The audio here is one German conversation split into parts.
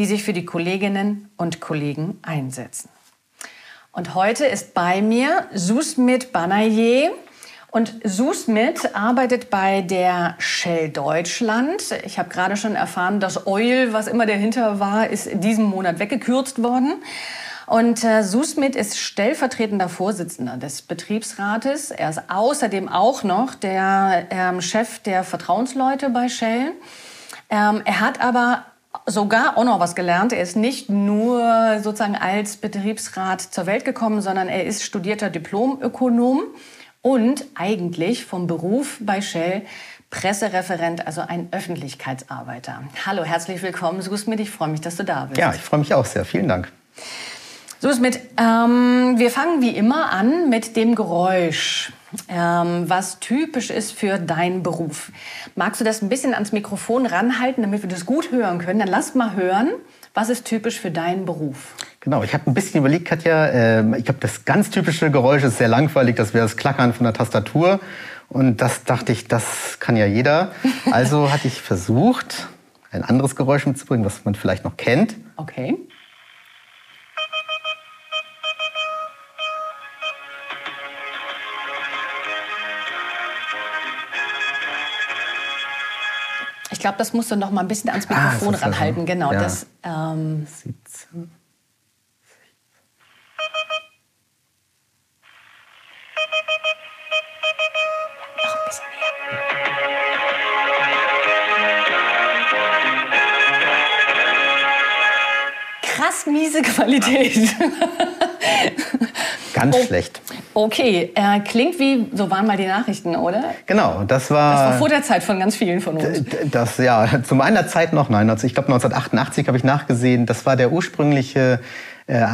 die sich für die Kolleginnen und Kollegen einsetzen. Und heute ist bei mir Susmit Banaye. Und Susmit arbeitet bei der Shell Deutschland. Ich habe gerade schon erfahren, das Oil, was immer dahinter war, ist in diesem Monat weggekürzt worden. Und äh, Susmit ist stellvertretender Vorsitzender des Betriebsrates. Er ist außerdem auch noch der ähm, Chef der Vertrauensleute bei Shell. Ähm, er hat aber sogar auch noch was gelernt. Er ist nicht nur sozusagen als Betriebsrat zur Welt gekommen, sondern er ist studierter Diplomökonom und eigentlich vom Beruf bei Shell Pressereferent, also ein Öffentlichkeitsarbeiter. Hallo, herzlich willkommen, Susmit. Ich freue mich, dass du da bist. Ja, ich freue mich auch sehr. Vielen Dank. Susmit, ähm, wir fangen wie immer an mit dem Geräusch ähm, was typisch ist für deinen Beruf. Magst du das ein bisschen ans Mikrofon ranhalten, damit wir das gut hören können? Dann lass mal hören, was ist typisch für deinen Beruf? Genau, ich habe ein bisschen überlegt, Katja. Äh, ich habe das ganz typische Geräusch, ist sehr langweilig, das wäre das Klackern von der Tastatur. Und das dachte ich, das kann ja jeder. Also hatte ich versucht, ein anderes Geräusch mitzubringen, was man vielleicht noch kennt. Okay. Ich glaube, das musst du noch mal ein bisschen ans ah, Mikrofon ah, ranhalten. Genau, ja. das. Ähm 17. Noch ein bisschen mehr. Krass miese Qualität. Ganz oh, schlecht. Okay, äh, klingt wie, so waren mal die Nachrichten, oder? Genau, das war... Das war vor der Zeit von ganz vielen von uns. Das, ja, zu meiner Zeit noch, nein, also ich glaube 1988 habe ich nachgesehen, das war der ursprüngliche, äh,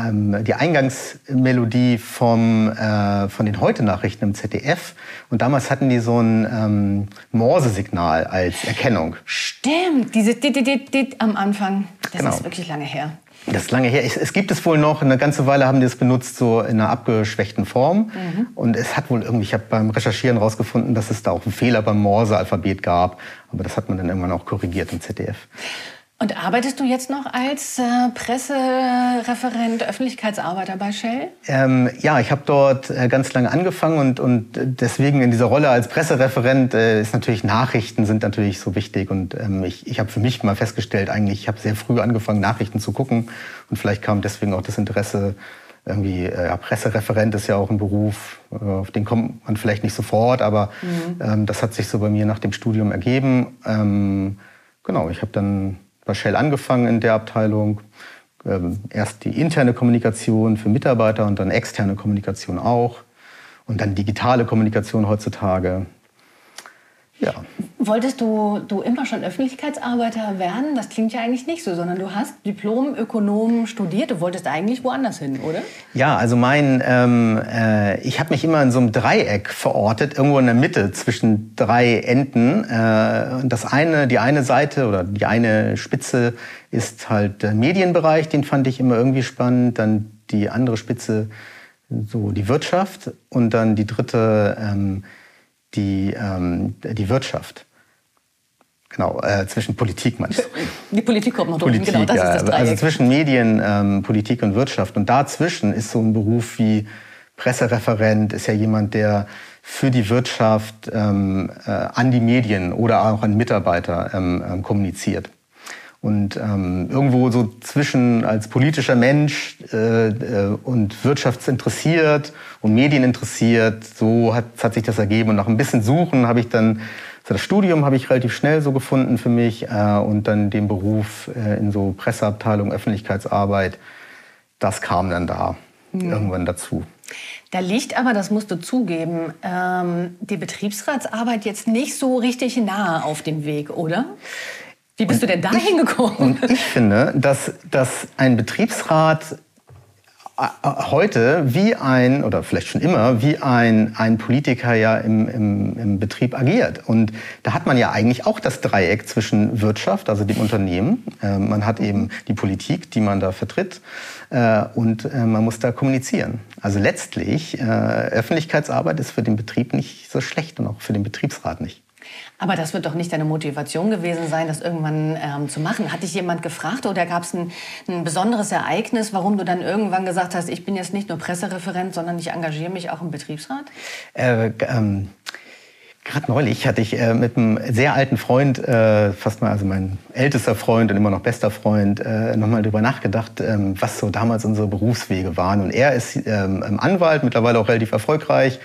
die Eingangsmelodie vom, äh, von den Heute-Nachrichten im ZDF. Und damals hatten die so ein ähm, Morse-Signal als Erkennung. Stimmt, diese dit, dit, dit am Anfang. Das genau. ist wirklich lange her. Das ist lange her. Es, es, gibt es wohl noch. Eine ganze Weile haben die es benutzt, so in einer abgeschwächten Form. Mhm. Und es hat wohl irgendwie, ich habe beim Recherchieren herausgefunden, dass es da auch einen Fehler beim Morse-Alphabet gab. Aber das hat man dann irgendwann auch korrigiert im ZDF. Und arbeitest du jetzt noch als äh, Pressereferent, Öffentlichkeitsarbeiter bei Shell? Ähm, ja, ich habe dort äh, ganz lange angefangen und, und deswegen in dieser Rolle als Pressereferent äh, ist natürlich Nachrichten sind natürlich so wichtig und ähm, ich, ich habe für mich mal festgestellt, eigentlich ich habe sehr früh angefangen Nachrichten zu gucken und vielleicht kam deswegen auch das Interesse irgendwie äh, ja, Pressereferent ist ja auch ein Beruf, äh, auf den kommt man vielleicht nicht sofort, aber mhm. ähm, das hat sich so bei mir nach dem Studium ergeben. Ähm, genau, ich habe dann bei Shell angefangen in der Abteilung. Ähm, erst die interne Kommunikation für Mitarbeiter und dann externe Kommunikation auch. Und dann digitale Kommunikation heutzutage. Ja. Wolltest du, du immer schon Öffentlichkeitsarbeiter werden? Das klingt ja eigentlich nicht so, sondern du hast Diplom-Ökonom studiert. Du wolltest eigentlich woanders hin, oder? Ja, also mein, ähm, äh, ich habe mich immer in so einem Dreieck verortet, irgendwo in der Mitte zwischen drei Enden. Äh, das eine, die eine Seite oder die eine Spitze ist halt der Medienbereich, den fand ich immer irgendwie spannend. Dann die andere Spitze so die Wirtschaft und dann die dritte ähm, die, ähm, die Wirtschaft. Genau, äh, zwischen Politik meinst du? Die Politik kommt noch Politik, genau, das ja, ist das Dreieck. Also zwischen Medien, ähm, Politik und Wirtschaft. Und dazwischen ist so ein Beruf wie Pressereferent, ist ja jemand, der für die Wirtschaft ähm, äh, an die Medien oder auch an Mitarbeiter ähm, ähm kommuniziert. Und ähm, irgendwo so zwischen als politischer Mensch äh, äh, und wirtschaftsinteressiert und medieninteressiert, so hat, hat sich das ergeben. Und nach ein bisschen Suchen habe ich dann, also das Studium habe ich relativ schnell so gefunden für mich äh, und dann den Beruf äh, in so Presseabteilung, Öffentlichkeitsarbeit, das kam dann da mhm. irgendwann dazu. Da liegt aber, das musst du zugeben, ähm, die Betriebsratsarbeit jetzt nicht so richtig nahe auf dem Weg, oder? Wie bist und du denn da hingekommen? Und ich finde, dass, dass ein Betriebsrat heute wie ein, oder vielleicht schon immer, wie ein, ein Politiker ja im, im, im Betrieb agiert. Und da hat man ja eigentlich auch das Dreieck zwischen Wirtschaft, also dem Unternehmen, äh, man hat eben die Politik, die man da vertritt, äh, und äh, man muss da kommunizieren. Also letztlich, äh, Öffentlichkeitsarbeit ist für den Betrieb nicht so schlecht und auch für den Betriebsrat nicht. Aber das wird doch nicht deine Motivation gewesen sein, das irgendwann ähm, zu machen. Hat dich jemand gefragt oder gab es ein, ein, besonderes Ereignis, warum du dann irgendwann gesagt hast, ich bin jetzt nicht nur Pressereferent, sondern ich engagiere mich auch im Betriebsrat? Äh, ähm Gerade neulich hatte ich äh, mit einem sehr alten Freund, äh, fast mal, also mein ältester Freund und immer noch bester Freund, äh, nochmal darüber nachgedacht, ähm, was so damals unsere Berufswege waren. Und er ist ähm, Anwalt, mittlerweile auch relativ erfolgreich,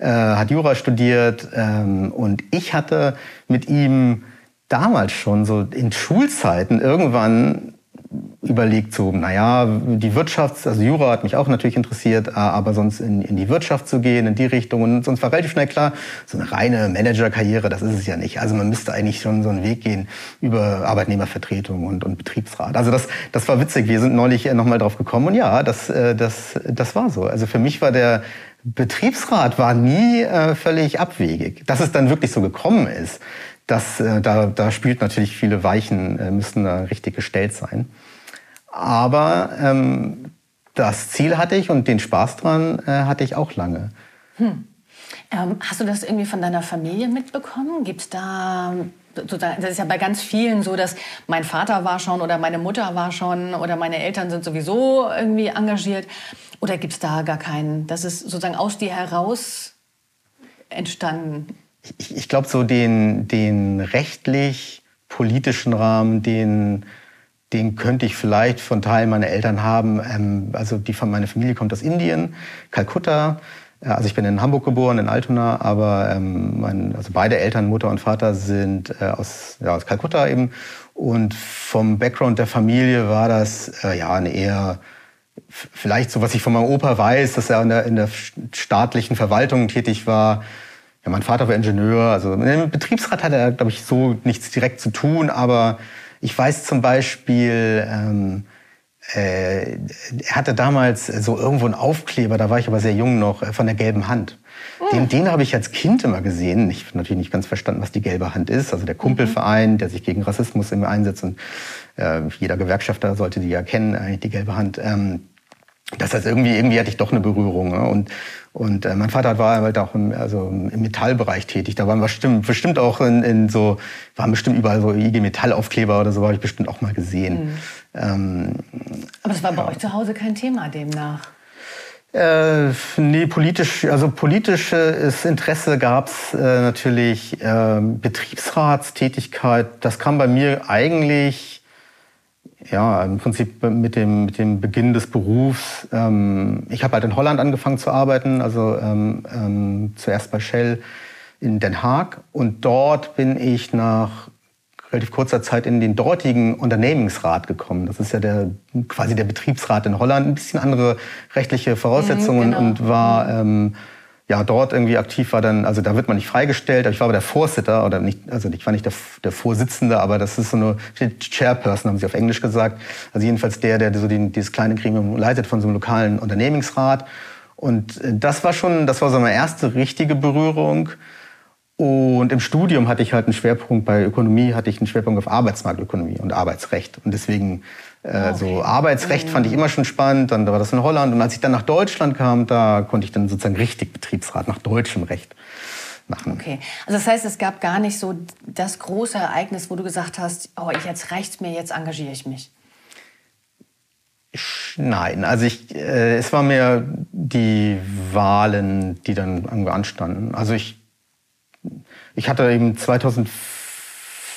äh, hat Jura studiert ähm, und ich hatte mit ihm damals schon so in Schulzeiten irgendwann überlegt, so, naja, die Wirtschaft, also Jura hat mich auch natürlich interessiert, aber sonst in, in die Wirtschaft zu gehen, in die Richtung. Und sonst war relativ schnell klar, so eine reine Managerkarriere, das ist es ja nicht. Also man müsste eigentlich schon so einen Weg gehen über Arbeitnehmervertretung und, und Betriebsrat. Also das, das war witzig. Wir sind neulich nochmal drauf gekommen und ja, das, äh, das, das war so. Also für mich war der, Betriebsrat war nie äh, völlig abwegig. Dass es dann wirklich so gekommen ist, das, äh, da, da spielt natürlich viele Weichen, äh, müssen da richtig gestellt sein. Aber ähm, das Ziel hatte ich und den Spaß dran äh, hatte ich auch lange. Hm. Ähm, hast du das irgendwie von deiner Familie mitbekommen? Gibt es da das ist ja bei ganz vielen so, dass mein Vater war schon oder meine Mutter war schon oder meine Eltern sind sowieso irgendwie engagiert. Oder gibt es da gar keinen? Das ist sozusagen aus dir heraus entstanden. Ich, ich glaube, so den, den rechtlich-politischen Rahmen, den, den könnte ich vielleicht von Teilen meiner Eltern haben. Ähm, also die von meiner Familie kommt aus Indien, Kalkutta. Also ich bin in Hamburg geboren, in Altona, aber ähm, mein, also beide Eltern, Mutter und Vater, sind äh, aus, ja, aus Kalkutta eben. Und vom Background der Familie war das äh, ja eine eher vielleicht so, was ich von meinem Opa weiß, dass er in der, in der staatlichen Verwaltung tätig war. Ja, mein Vater war Ingenieur, also mit dem Betriebsrat hat er, glaube ich, so nichts direkt zu tun, aber ich weiß zum Beispiel, ähm, äh, er hatte damals so irgendwo einen Aufkleber, da war ich aber sehr jung noch, äh, von der gelben Hand. Mhm. Den, den habe ich als Kind immer gesehen. Ich habe natürlich nicht ganz verstanden, was die gelbe Hand ist. Also der Kumpelverein, der sich gegen Rassismus immer einsetzt und äh, jeder Gewerkschafter sollte die ja kennen, eigentlich die gelbe Hand. Ähm, das heißt, irgendwie, irgendwie hatte ich doch eine Berührung. Ne? Und, und äh, mein Vater war halt auch im, also im Metallbereich tätig. Da waren wir bestimmt, bestimmt auch in, in so, waren bestimmt überall so IG Metallaufkleber oder so, habe ich bestimmt auch mal gesehen. Mhm. Ähm, Aber das war bei ja. euch zu Hause kein Thema demnach. Äh, nee, politisch, also politisches Interesse gab's äh, natürlich. Äh, Betriebsratstätigkeit, das kam bei mir eigentlich ja, im Prinzip mit dem, mit dem Beginn des Berufs. Ähm, ich habe halt in Holland angefangen zu arbeiten, also ähm, ähm, zuerst bei Shell in Den Haag. Und dort bin ich nach relativ kurzer Zeit in den dortigen Unternehmensrat gekommen. Das ist ja der, quasi der Betriebsrat in Holland. Ein bisschen andere rechtliche Voraussetzungen mhm, genau. und war... Ähm, ja, dort irgendwie aktiv war dann, also da wird man nicht freigestellt, aber ich war aber der Vorsitter oder nicht, also ich war nicht der, der Vorsitzende, aber das ist so eine Chairperson, haben sie auf Englisch gesagt. Also jedenfalls der, der so den, dieses kleine Gremium leitet von so einem lokalen Unternehmensrat. Und äh, das war schon, das war so meine erste richtige Berührung. Und im Studium hatte ich halt einen Schwerpunkt bei Ökonomie, hatte ich einen Schwerpunkt auf Arbeitsmarktökonomie und Arbeitsrecht. Und deswegen äh, so Arbeitsrecht fand ich immer schon spannend, dann war das in Holland. Und als ich dann nach Deutschland kam, da konnte ich dann sozusagen richtig Betriebsrat nach deutschem Recht machen. Okay, also das heißt, es gab gar nicht so das große Ereignis, wo du gesagt hast, oh, jetzt reicht's mir, jetzt engagiere ich mich. Nein, also ich, äh, es war mehr die Wahlen, die dann anstanden. Also ich, ich hatte eben 2004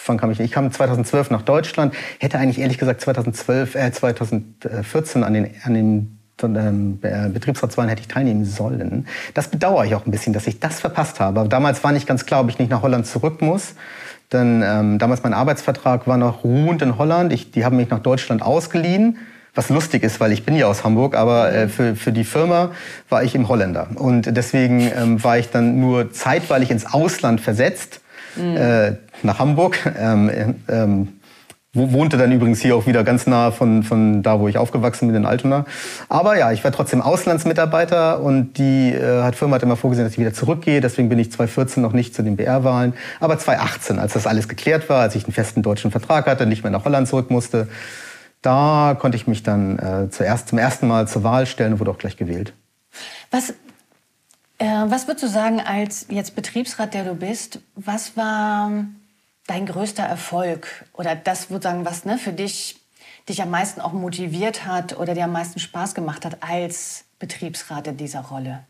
wann kam ich? Ich kam 2012 nach Deutschland, hätte eigentlich ehrlich gesagt 2012, äh, 2014 an den, an den ähm, Betriebsratswahlen hätte ich teilnehmen sollen. Das bedauere ich auch ein bisschen, dass ich das verpasst habe. Damals war nicht ganz klar, ob ich nicht nach Holland zurück muss. Denn ähm, damals mein Arbeitsvertrag war noch ruhend in Holland. Ich, die haben mich nach Deutschland ausgeliehen. Was lustig ist, weil ich bin ja aus Hamburg, aber äh, für, für die Firma war ich im Holländer. Und deswegen ähm, war ich dann nur zeitweilig ins Ausland versetzt äh, nach Hamburg. Ähm, ähm, wohnte dann übrigens hier auch wieder ganz nah von, von da, wo ich aufgewachsen bin, in Altona. Aber ja, ich war trotzdem Auslandsmitarbeiter und die äh, hat Firma hat immer vorgesehen, dass ich wieder zurückgehe. Deswegen bin ich 2014 noch nicht zu den BR-Wahlen. Aber 2018, als das alles geklärt war, als ich einen festen deutschen Vertrag hatte, nicht mehr nach Holland zurück musste, da konnte ich mich dann äh, zuerst, zum ersten Mal zur Wahl stellen und wurde auch gleich gewählt. Was, was würdest du sagen als jetzt Betriebsrat, der du bist, was war dein größter Erfolg oder das, sozusagen, was ne, für dich dich am meisten auch motiviert hat oder dir am meisten Spaß gemacht hat als Betriebsrat in dieser Rolle?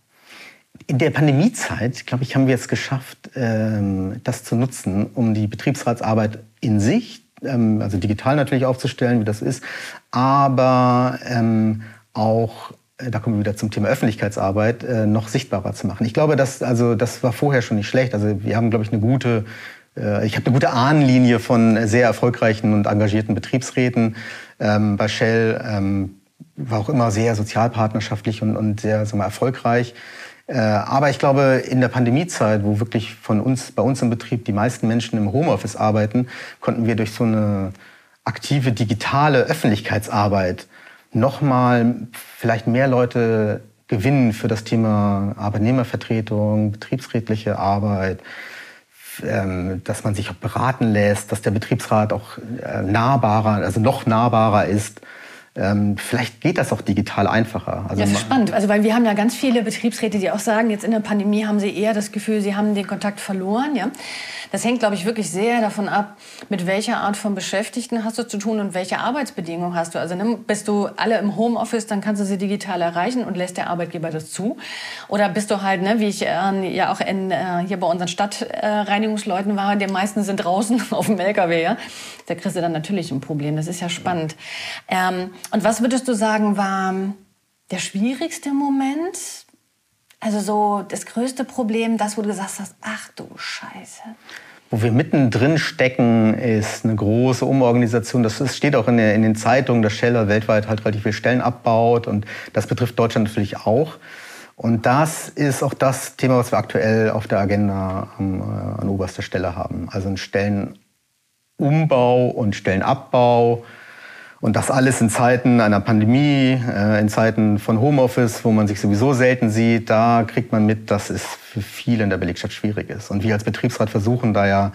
In der Pandemiezeit, glaube ich, haben wir es geschafft, ähm, das zu nutzen, um die Betriebsratsarbeit in sich, ähm, also digital natürlich aufzustellen, wie das ist, aber ähm, auch äh, da kommen wir wieder zum Thema Öffentlichkeitsarbeit, äh, noch sichtbarer zu machen. Ich glaube, das, also, das war vorher schon nicht schlecht. Also wir haben, glaube ich, eine gute äh, ich habe eine gute Ahnenlinie von sehr erfolgreichen und engagierten Betriebsräten. Ähm, bei Shell ähm, war auch immer sehr sozialpartnerschaftlich und, und sehr sagen wir, erfolgreich. Äh, aber ich glaube, in der Pandemiezeit, wo wirklich von uns, bei uns im Betrieb die meisten Menschen im Homeoffice arbeiten, konnten wir durch so eine aktive digitale Öffentlichkeitsarbeit nochmal vielleicht mehr Leute gewinnen für das Thema Arbeitnehmervertretung, betriebsrätliche Arbeit, ähm, dass man sich auch beraten lässt, dass der Betriebsrat auch äh, nahbarer, also noch nahbarer ist. Ähm, vielleicht geht das auch digital einfacher. Also ja, das ist spannend. Also, weil wir haben ja ganz viele Betriebsräte, die auch sagen, jetzt in der Pandemie haben sie eher das Gefühl, sie haben den Kontakt verloren. Ja? Das hängt, glaube ich, wirklich sehr davon ab, mit welcher Art von Beschäftigten hast du zu tun und welche Arbeitsbedingungen hast du. Also ne, bist du alle im Homeoffice, dann kannst du sie digital erreichen und lässt der Arbeitgeber das zu. Oder bist du halt, ne, wie ich äh, ja auch in, äh, hier bei unseren Stadtreinigungsleuten äh, war, die meisten sind draußen auf dem LKW. Ja? Da kriegst du dann natürlich ein Problem. Das ist ja spannend. Ähm, und was würdest du sagen, war der schwierigste Moment? Also so das größte Problem, das, wo du gesagt hast, ach du Scheiße. Wo wir mittendrin stecken, ist eine große Umorganisation. Das steht auch in, der, in den Zeitungen, dass Shell weltweit halt relativ viele Stellen abbaut. Und das betrifft Deutschland natürlich auch. Und das ist auch das Thema, was wir aktuell auf der Agenda an, äh, an oberster Stelle haben. Also ein Stellenumbau und Stellenabbau und das alles in Zeiten einer Pandemie, äh, in Zeiten von Homeoffice, wo man sich sowieso selten sieht, da kriegt man mit, dass es für viele in der Belegschaft schwierig ist. Und wir als Betriebsrat versuchen da ja,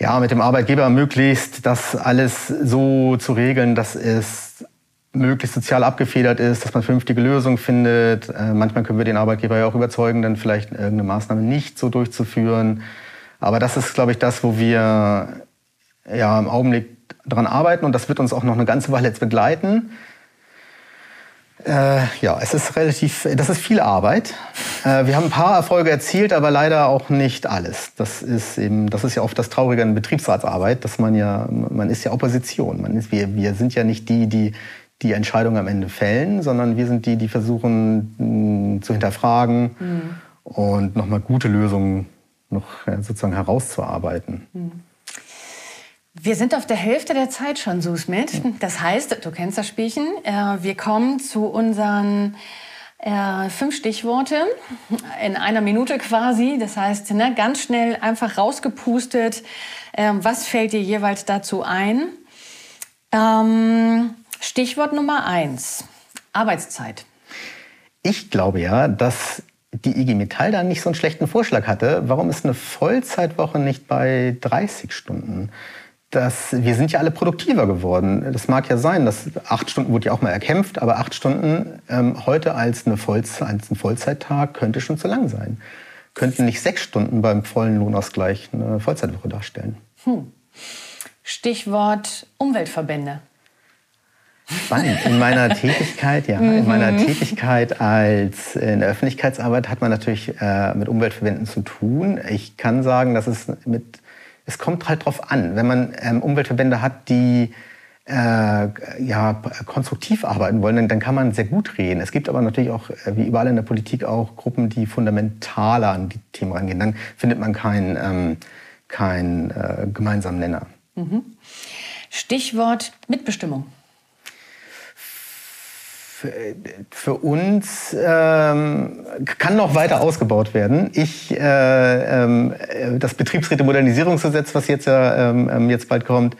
ja mit dem Arbeitgeber möglichst das alles so zu regeln, dass es möglichst sozial abgefedert ist, dass man vernünftige Lösungen findet. Äh, manchmal können wir den Arbeitgeber ja auch überzeugen, dann vielleicht irgendeine Maßnahme nicht so durchzuführen. Aber das ist, glaube ich, das, wo wir ja im Augenblick daran arbeiten und das wird uns auch noch eine ganze Weile jetzt begleiten. Äh, ja, es ist relativ, das ist viel Arbeit. Äh, wir haben ein paar Erfolge erzielt, aber leider auch nicht alles. Das ist eben, das ist ja oft das Traurige an Betriebsratsarbeit, dass man ja, man ist ja Opposition. Man ist, wir, wir sind ja nicht die, die die Entscheidung am Ende fällen, sondern wir sind die, die versuchen mh, zu hinterfragen mhm. und nochmal gute Lösungen noch ja, sozusagen herauszuarbeiten. Mhm. Wir sind auf der Hälfte der Zeit schon, Susmit. Das heißt, du kennst das Spielchen. Äh, wir kommen zu unseren äh, fünf Stichworte in einer Minute quasi. Das heißt, ne, ganz schnell einfach rausgepustet. Äh, was fällt dir jeweils dazu ein? Ähm, Stichwort Nummer eins. Arbeitszeit. Ich glaube ja, dass die IG Metall da nicht so einen schlechten Vorschlag hatte. Warum ist eine Vollzeitwoche nicht bei 30 Stunden? Dass wir sind ja alle produktiver geworden. Das mag ja sein, dass acht Stunden wurde ja auch mal erkämpft, aber acht Stunden ähm, heute als, eine Vollzeit, als ein Vollzeittag könnte schon zu lang sein. Könnten nicht sechs Stunden beim vollen Lohnausgleich eine Vollzeitwoche darstellen. Hm. Stichwort Umweltverbände. Spannend. In meiner Tätigkeit, ja, in meiner mhm. Tätigkeit als in der Öffentlichkeitsarbeit hat man natürlich äh, mit Umweltverbänden zu tun. Ich kann sagen, dass es mit es kommt halt drauf an. Wenn man ähm, Umweltverbände hat, die äh, ja, konstruktiv arbeiten wollen, dann, dann, kann man sehr gut reden. Es gibt aber natürlich auch, äh, wie überall in der Politik, auch Gruppen, die fundamentaler an die Themen rangehen. Dann findet man keinen ähm, kein, äh, gemeinsamen Nenner. Mhm. Stichwort Mitbestimmung für, uns ähm, kann noch weiter ausgebaut werden. Ich, äh, äh, das Betriebsräte-Modernisierungsgesetz, was jetzt ja ähm, ähm, jetzt bald kommt,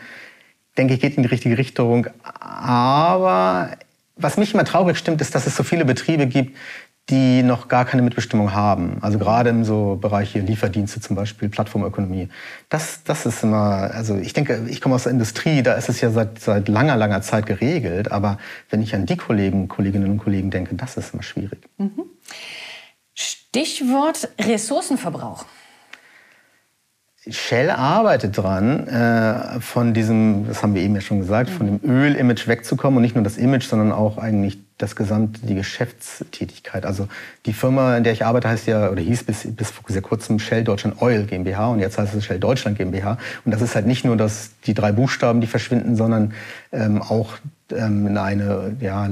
denke ich, geht in die richtige Richtung. Aber was mich immer traurig stimmt, ist, dass es so viele Betriebe gibt, die noch gar keine Mitbestimmung haben. Also gerade im so Bereich hier Lieferdienste zum Beispiel, Plattformökonomie. Das, das ist immer, also ich denke, ich komme aus der Industrie, da ist es ja seit, seit langer, langer Zeit geregelt. Aber wenn ich an die Kollegen, Kolleginnen und Kollegen denke, das ist immer schwierig. Mhm. Stichwort Ressourcenverbrauch. Shell arbeitet dran, äh, von diesem, das haben wir eben ja schon gesagt, von dem Öl-Image wegzukommen und nicht nur das Image, sondern auch eigentlich das gesamte, die Geschäftstätigkeit. Also die Firma, in der ich arbeite, heißt ja, oder hieß bis, bis vor sehr kurzem Shell Deutschland Oil GmbH und jetzt heißt es Shell Deutschland GmbH. Und das ist halt nicht nur das, die drei Buchstaben, die verschwinden, sondern ähm, auch ähm, eine, ja,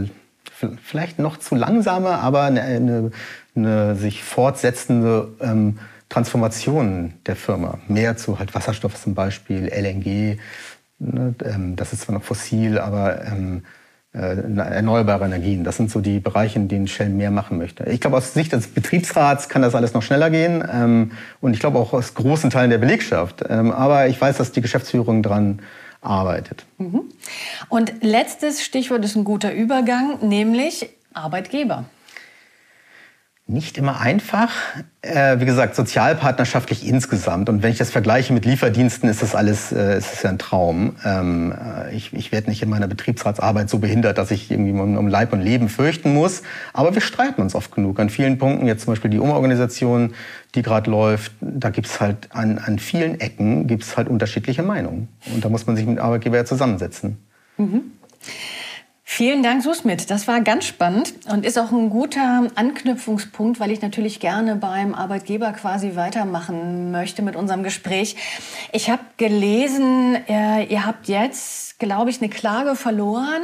vielleicht noch zu langsame, aber eine, eine, eine sich fortsetzende ähm, Transformationen der Firma. Mehr zu halt Wasserstoff zum Beispiel, LNG, ne, ähm, das ist zwar noch fossil, aber ähm, äh, erneuerbare Energien. Das sind so die Bereiche, in denen Shell mehr machen möchte. Ich glaube, aus Sicht des Betriebsrats kann das alles noch schneller gehen ähm, und ich glaube auch aus großen Teilen der Belegschaft. Aber ich weiß, dass die Geschäftsführung dran arbeitet. Mhm. Und letztes Stichwort ist ein guter Übergang, nämlich Arbeitgeber nicht immer einfach. Äh, wie gesagt, sozialpartnerschaftlich insgesamt. Und wenn ich das vergleiche mit Lieferdiensten, ist das alles äh, ist das ja ein Traum. Ähm, äh, ich ich werde nicht in meiner Betriebsratsarbeit so behindert, dass ich irgendwie um, um Leib und Leben fürchten muss. Aber wir streiten uns oft genug. An vielen Punkten, jetzt zum Beispiel die Umorganisation, die gerade läuft, da gibt's halt an, an vielen Ecken gibt's halt unterschiedliche Meinungen. Und da muss man sich mit Arbeitgeber ja zusammensetzen. Mhm. Vielen Dank, Susmit. Das war ganz spannend und ist auch ein guter Anknüpfungspunkt, weil ich natürlich gerne beim Arbeitgeber quasi weitermachen möchte mit unserem Gespräch. Ich habe gelesen, äh, ihr habt jetzt, glaube ich, eine Klage verloren,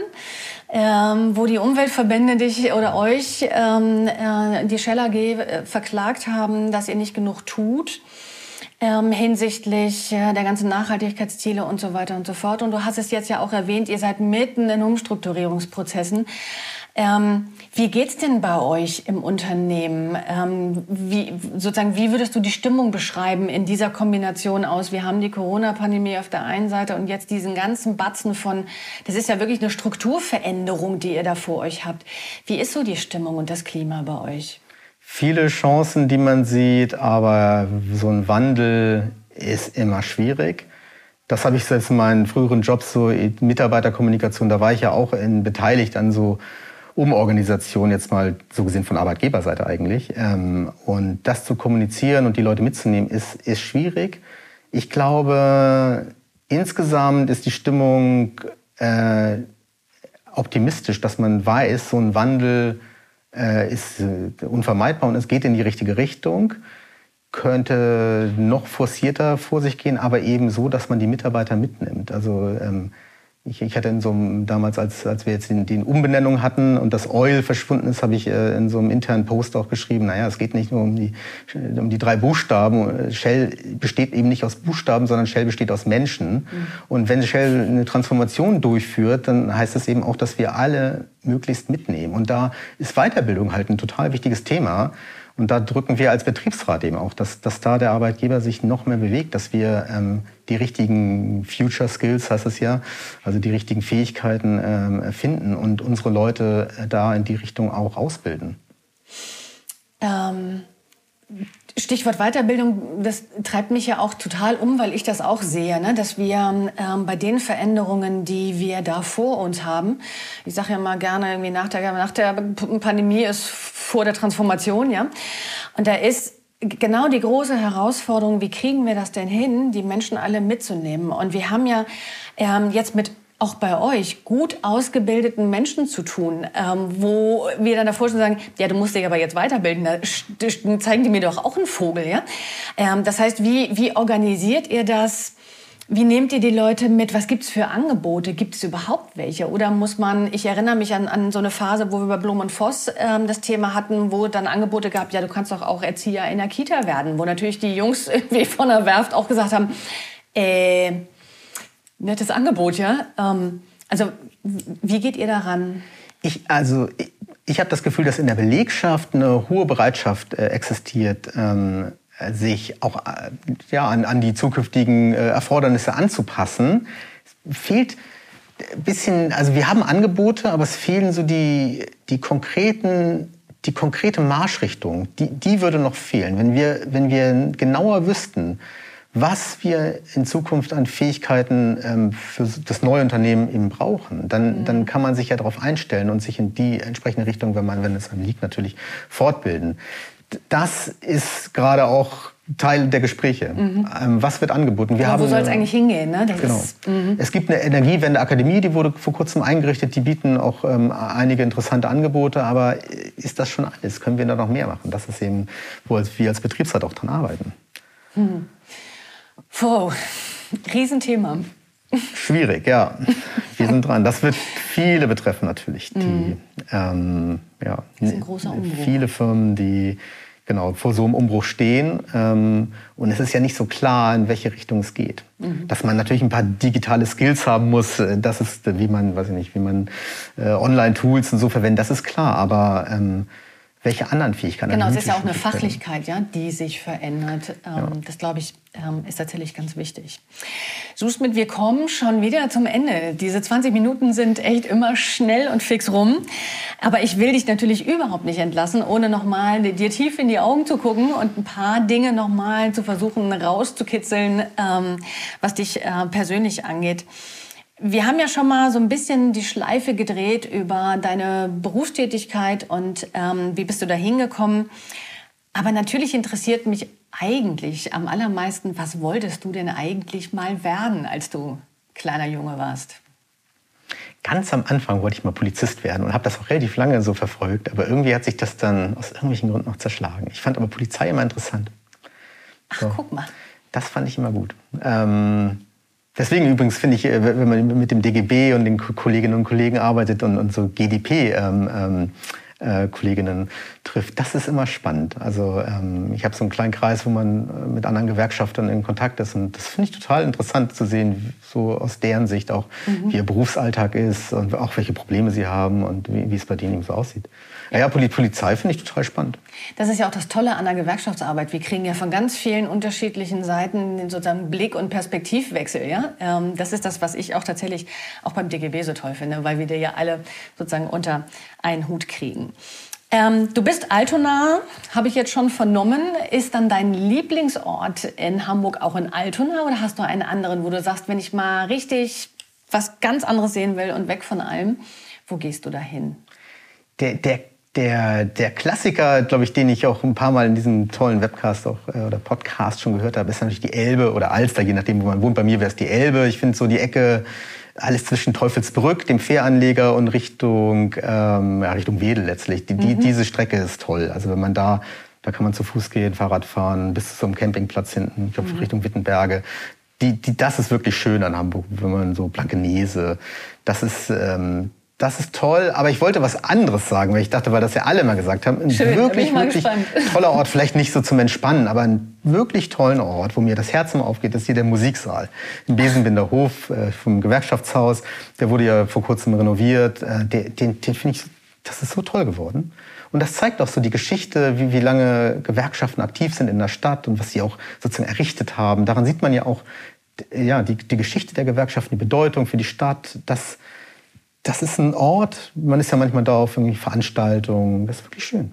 ähm, wo die Umweltverbände dich oder euch, ähm, äh, die Shell AG, äh, verklagt haben, dass ihr nicht genug tut ähm, hinsichtlich äh, der ganzen Nachhaltigkeitsziele und so weiter und so fort. Und du hast es jetzt ja auch erwähnt, ihr seid mitten in Umstrukturierungsprozessen. Ähm, wie geht's denn bei euch im Unternehmen? Ähm, wie, sozusagen, wie würdest du die Stimmung beschreiben in dieser Kombination aus? Wir haben die Corona-Pandemie auf der einen Seite und jetzt diesen ganzen Batzen von, das ist ja wirklich eine Strukturveränderung, die ihr da vor euch habt. Wie ist so die Stimmung und das Klima bei euch? Viele Chancen, die man sieht, aber so ein Wandel ist immer schwierig. Das habe ich jetzt in meinen früheren Jobs, so Mitarbeiterkommunikation, da war ich ja auch in, beteiligt an so Umorganisation, jetzt mal so gesehen von Arbeitgeberseite eigentlich. Ähm, und das zu kommunizieren und die Leute mitzunehmen, ist, ist schwierig. Ich glaube, insgesamt ist die Stimmung äh, optimistisch, dass man weiß, so ein Wandel äh, ist äh, unvermeidbar und es geht in die richtige Richtung, könnte noch forcierter vor sich gehen, aber eben so, dass man die Mitarbeiter mitnimmt. Also ähm, ich, ich hatte in so einem, damals, als, als wir jetzt den, den Umbenennung hatten und das Oil verschwunden ist, habe ich äh, in so einem internen Post auch geschrieben, naja, es geht nicht nur um die, um die drei Buchstaben. Shell besteht eben nicht aus Buchstaben, sondern Shell besteht aus Menschen. Mhm. Und wenn Shell eine Transformation durchführt, dann heißt das eben auch, dass wir alle möglichst mitnehmen. Und da ist Weiterbildung halt ein total wichtiges Thema. Und da drücken wir als Betriebsrat eben auch, dass, dass da der Arbeitgeber sich noch mehr bewegt, dass wir ähm, die richtigen Future Skills, heißt es ja, also die richtigen Fähigkeiten ähm, finden und unsere Leute äh, da in die Richtung auch ausbilden. Ähm, Stichwort Weiterbildung, das treibt mich ja auch total um, weil ich das auch sehe, ne? dass wir ähm, bei den Veränderungen, die wir da vor uns haben, ich sage ja mal gerne, irgendwie nach der, nach der Pandemie ist vor der Transformation, ja, und da ist genau die große Herausforderung, wie kriegen wir das denn hin, die Menschen alle mitzunehmen? Und wir haben ja ähm, jetzt mit auch bei euch gut ausgebildeten Menschen zu tun, ähm, wo wir dann davor schon sagen, ja, du musst dich aber jetzt weiterbilden, da zeigen die mir doch auch einen Vogel, ja. Ähm, das heißt, wie, wie organisiert ihr das? Wie nehmt ihr die Leute mit? Was gibt's für Angebote? Gibt es überhaupt welche? Oder muss man, ich erinnere mich an, an so eine Phase, wo wir bei Blum und Voss ähm, das Thema hatten, wo dann Angebote gab, ja, du kannst doch auch Erzieher in der Kita werden, wo natürlich die Jungs irgendwie von der Werft auch gesagt haben, äh, nettes Angebot, ja. Ähm, also wie geht ihr daran? Ich, also ich, ich habe das Gefühl, dass in der Belegschaft eine hohe Bereitschaft äh, existiert, ähm, sich auch äh, ja, an, an die zukünftigen äh, Erfordernisse anzupassen. es fehlt ein bisschen, also wir haben Angebote, aber es fehlen so die, die konkreten die konkrete Marschrichtung, die, die würde noch fehlen. Wenn wir, wenn wir genauer wüssten, was wir in Zukunft an Fähigkeiten ähm, für das neue Unternehmen eben brauchen, dann, mhm. dann kann man sich ja darauf einstellen und sich in die entsprechende Richtung, wenn man, wenn es einem liegt, natürlich fortbilden. Das ist gerade auch Teil der Gespräche. Mhm. Ähm, was wird angeboten? Wir haben, wo soll es eigentlich hingehen? Ne? genau. Ist, mhm. Es gibt eine Energiewende-Akademie, die wurde vor kurzem eingerichtet. Die bieten auch ähm, einige interessante Angebote. Aber ist das schon alles? Können wir da noch mehr machen? Das ist eben, wo wir als Betriebsrat auch dran arbeiten. Mhm. Wow, Riesenthema. Schwierig, ja. Wir sind dran. Das wird viele betreffen natürlich. Die, mhm. ähm, ja, das ist ein großer Umbruch. Viele Firmen, die genau, vor so einem Umbruch stehen. Ähm, und es ist ja nicht so klar, in welche Richtung es geht. Mhm. Dass man natürlich ein paar digitale Skills haben muss, äh, das ist, wie man, weiß ich nicht, wie man äh, Online-Tools und so verwendet, das ist klar. Aber ähm, welche anderen Fähigkeiten. Genau, es ist ja auch eine Fachlichkeit, ja, die sich verändert. Ähm, ja. Das, glaube ich, ähm, ist tatsächlich ganz wichtig. Sus mit Wir kommen schon wieder zum Ende. Diese 20 Minuten sind echt immer schnell und fix rum. Aber ich will dich natürlich überhaupt nicht entlassen, ohne nochmal dir tief in die Augen zu gucken und ein paar Dinge nochmal zu versuchen rauszukitzeln, ähm, was dich äh, persönlich angeht. Wir haben ja schon mal so ein bisschen die Schleife gedreht über deine Berufstätigkeit und ähm, wie bist du da hingekommen. Aber natürlich interessiert mich eigentlich am allermeisten, was wolltest du denn eigentlich mal werden, als du kleiner Junge warst? Ganz am Anfang wollte ich mal Polizist werden und habe das auch relativ lange so verfolgt. Aber irgendwie hat sich das dann aus irgendwelchen Gründen noch zerschlagen. Ich fand aber Polizei immer interessant. Ach, so. guck mal. Das fand ich immer gut. Ähm, Deswegen übrigens finde ich, äh, wenn man mit dem DGB und den Kolleginnen und Kollegen arbeitet und, und so GDP ähm, ähm, äh, Kolleginnen trifft, das ist immer spannend. Also ähm, ich habe so einen kleinen Kreis, wo man äh, mit anderen Gewerkschaftern in Kontakt ist und das finde ich total interessant zu sehen, so aus deren Sicht auch, mhm. wie ihr Berufsalltag ist und auch welche Probleme sie haben und wie, wie es bei denen eben so aussieht. Ja, Polizei finde ich total spannend. Das ist ja auch das Tolle an der Gewerkschaftsarbeit. Wir kriegen ja von ganz vielen unterschiedlichen Seiten den sozusagen Blick- und Perspektivwechsel. Ja? Ähm, das ist das, was ich auch tatsächlich auch beim DGB so toll finde, weil wir dir ja alle sozusagen unter einen Hut kriegen. Ähm, du bist Altona, habe ich jetzt schon vernommen. Ist dann dein Lieblingsort in Hamburg auch in Altona oder hast du einen anderen, wo du sagst, wenn ich mal richtig was ganz anderes sehen will und weg von allem, wo gehst du dahin? Der, der der, der Klassiker, glaube ich, den ich auch ein paar Mal in diesem tollen Webcast auch, äh, oder Podcast schon gehört habe, ist natürlich die Elbe oder Alster, je nachdem, wo man wohnt. Bei mir wäre es die Elbe. Ich finde so die Ecke, alles zwischen Teufelsbrück, dem Fähranleger und Richtung, ähm, ja, Richtung Wedel letztlich. Die, die, mhm. Diese Strecke ist toll. Also wenn man da, da kann man zu Fuß gehen, Fahrrad fahren, bis zum Campingplatz hinten, ich glaube mhm. Richtung Wittenberge. Die, die, das ist wirklich schön an Hamburg, wenn man so Blankenese, das ist, ähm, das ist toll, aber ich wollte was anderes sagen, weil ich dachte, weil das ja alle mal gesagt haben. Ein Schön, wirklich, wirklich toller Ort, vielleicht nicht so zum Entspannen, aber ein wirklich tollen Ort, wo mir das Herz immer aufgeht, ist hier der Musiksaal. Im Besenbinder Hof äh, vom Gewerkschaftshaus. Der wurde ja vor kurzem renoviert. Äh, den den, den finde ich, das ist so toll geworden. Und das zeigt auch so die Geschichte, wie, wie lange Gewerkschaften aktiv sind in der Stadt und was sie auch sozusagen errichtet haben. Daran sieht man ja auch ja, die, die Geschichte der Gewerkschaften, die Bedeutung für die Stadt, das das ist ein Ort, man ist ja manchmal da auf irgendwie Veranstaltungen, das ist wirklich schön.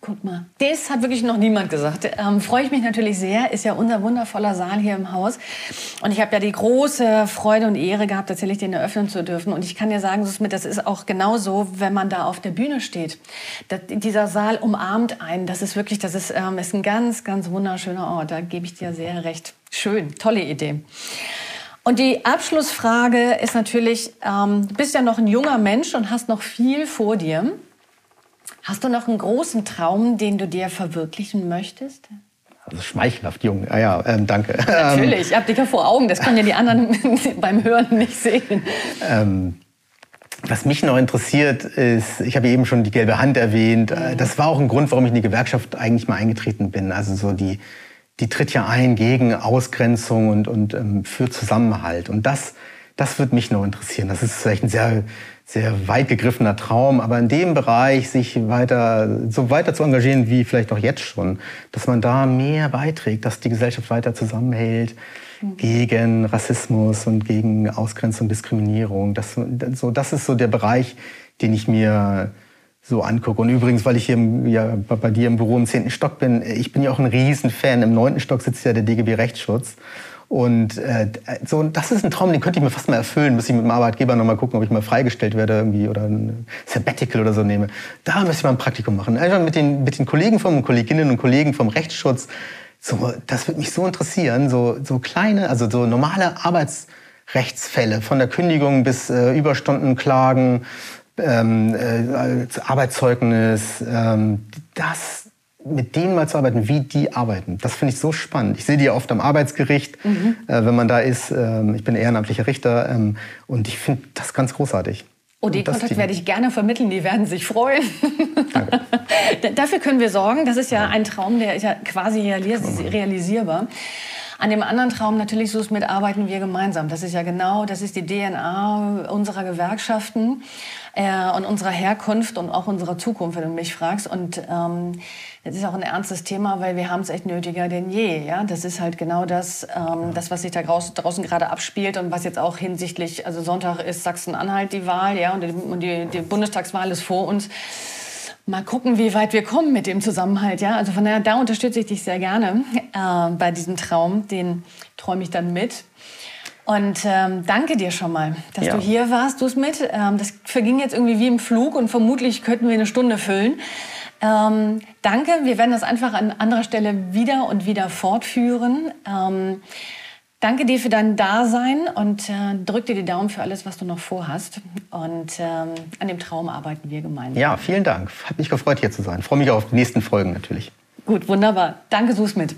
Guck mal, das hat wirklich noch niemand gesagt. Ähm, Freue ich mich natürlich sehr. Ist ja unser wundervoller Saal hier im Haus. Und ich habe ja die große Freude und Ehre gehabt, tatsächlich den eröffnen zu dürfen. Und ich kann dir sagen, das ist auch genauso, wenn man da auf der Bühne steht. Das, dieser Saal umarmt einen. Das ist wirklich, das ist, ähm, ist ein ganz, ganz wunderschöner Ort. Da gebe ich dir sehr recht. Schön, tolle Idee. Und die Abschlussfrage ist natürlich, ähm, du bist ja noch ein junger Mensch und hast noch viel vor dir. Hast du noch einen großen Traum, den du dir verwirklichen möchtest? Also schmeichelhaft jung. Ah ja, ähm, danke. Natürlich, ich habe dich ja vor Augen. Das können ja die anderen beim Hören nicht sehen. Ähm, was mich noch interessiert ist, ich habe eben schon die gelbe Hand erwähnt. Mhm. Das war auch ein Grund, warum ich in die Gewerkschaft eigentlich mal eingetreten bin. Also so die die tritt ja ein gegen Ausgrenzung und, und ähm, für Zusammenhalt. Und das, das würde mich noch interessieren. Das ist vielleicht ein sehr, sehr weit gegriffener Traum, aber in dem Bereich sich weiter, so weiter zu engagieren wie vielleicht auch jetzt schon, dass man da mehr beiträgt, dass die Gesellschaft weiter zusammenhält mhm. gegen Rassismus und gegen Ausgrenzung, Diskriminierung. Das, so, das ist so der Bereich, den ich mir so angucke. Und übrigens, weil ich hier im, ja, bei dir im Büro im zehnten Stock bin, ich bin ja auch ein Riesenfan. Im neunten Stock sitzt ja der DGB Rechtsschutz. Und äh, so, das ist ein Traum, den könnte ich mir fast mal erfüllen. Müsste ich mit dem Arbeitgeber noch mal gucken, ob ich mal freigestellt werde irgendwie oder ein Sabbatical oder so nehme. Da müsste ich mal ein Praktikum machen. Einfach mit den, mit den Kollegen vom Kolleginnen und Kollegen vom Rechtsschutz. So, das würde mich so interessieren. So, so kleine, also so normale Arbeitsrechtsfälle, von der Kündigung bis äh, Überstundenklagen, ähm, äh, Arbeitszeugnis, ähm, das, mit denen mal zu arbeiten, wie die arbeiten, das finde ich so spannend. Ich sehe die ja oft am Arbeitsgericht, mhm. äh, wenn man da ist. Ähm, ich bin ehrenamtlicher Richter ähm, und ich finde das ganz großartig. OD-Kontakt werde ich gerne vermitteln, die werden sich freuen. Dafür können wir sorgen. Das ist ja ein Traum, der ist ja quasi realisierbar. An dem anderen Traum, natürlich, so mit arbeiten wir gemeinsam. Das ist ja genau, das ist die DNA unserer Gewerkschaften äh, und unserer Herkunft und auch unserer Zukunft, wenn du mich fragst. Und ähm, das ist auch ein ernstes Thema, weil wir haben es echt nötiger denn je. Ja, das ist halt genau das, ähm, das, was sich da draußen, gerade abspielt und was jetzt auch hinsichtlich, also Sonntag ist Sachsen-Anhalt die Wahl, ja, und die, und die, die Bundestagswahl ist vor uns. Mal gucken, wie weit wir kommen mit dem Zusammenhalt. Ja? Also von daher, da unterstütze ich dich sehr gerne äh, bei diesem Traum. Den träume ich dann mit. Und ähm, danke dir schon mal, dass ja. du hier warst, du es mit. Ähm, das verging jetzt irgendwie wie im Flug und vermutlich könnten wir eine Stunde füllen. Ähm, danke, wir werden das einfach an anderer Stelle wieder und wieder fortführen. Ähm, Danke dir für dein Dasein und äh, drück dir die Daumen für alles, was du noch vorhast. Und ähm, an dem Traum arbeiten wir gemeinsam. Ja, vielen Dank. Hat mich gefreut, hier zu sein. Freue mich auf die nächsten Folgen natürlich. Gut, wunderbar. Danke, Sus mit.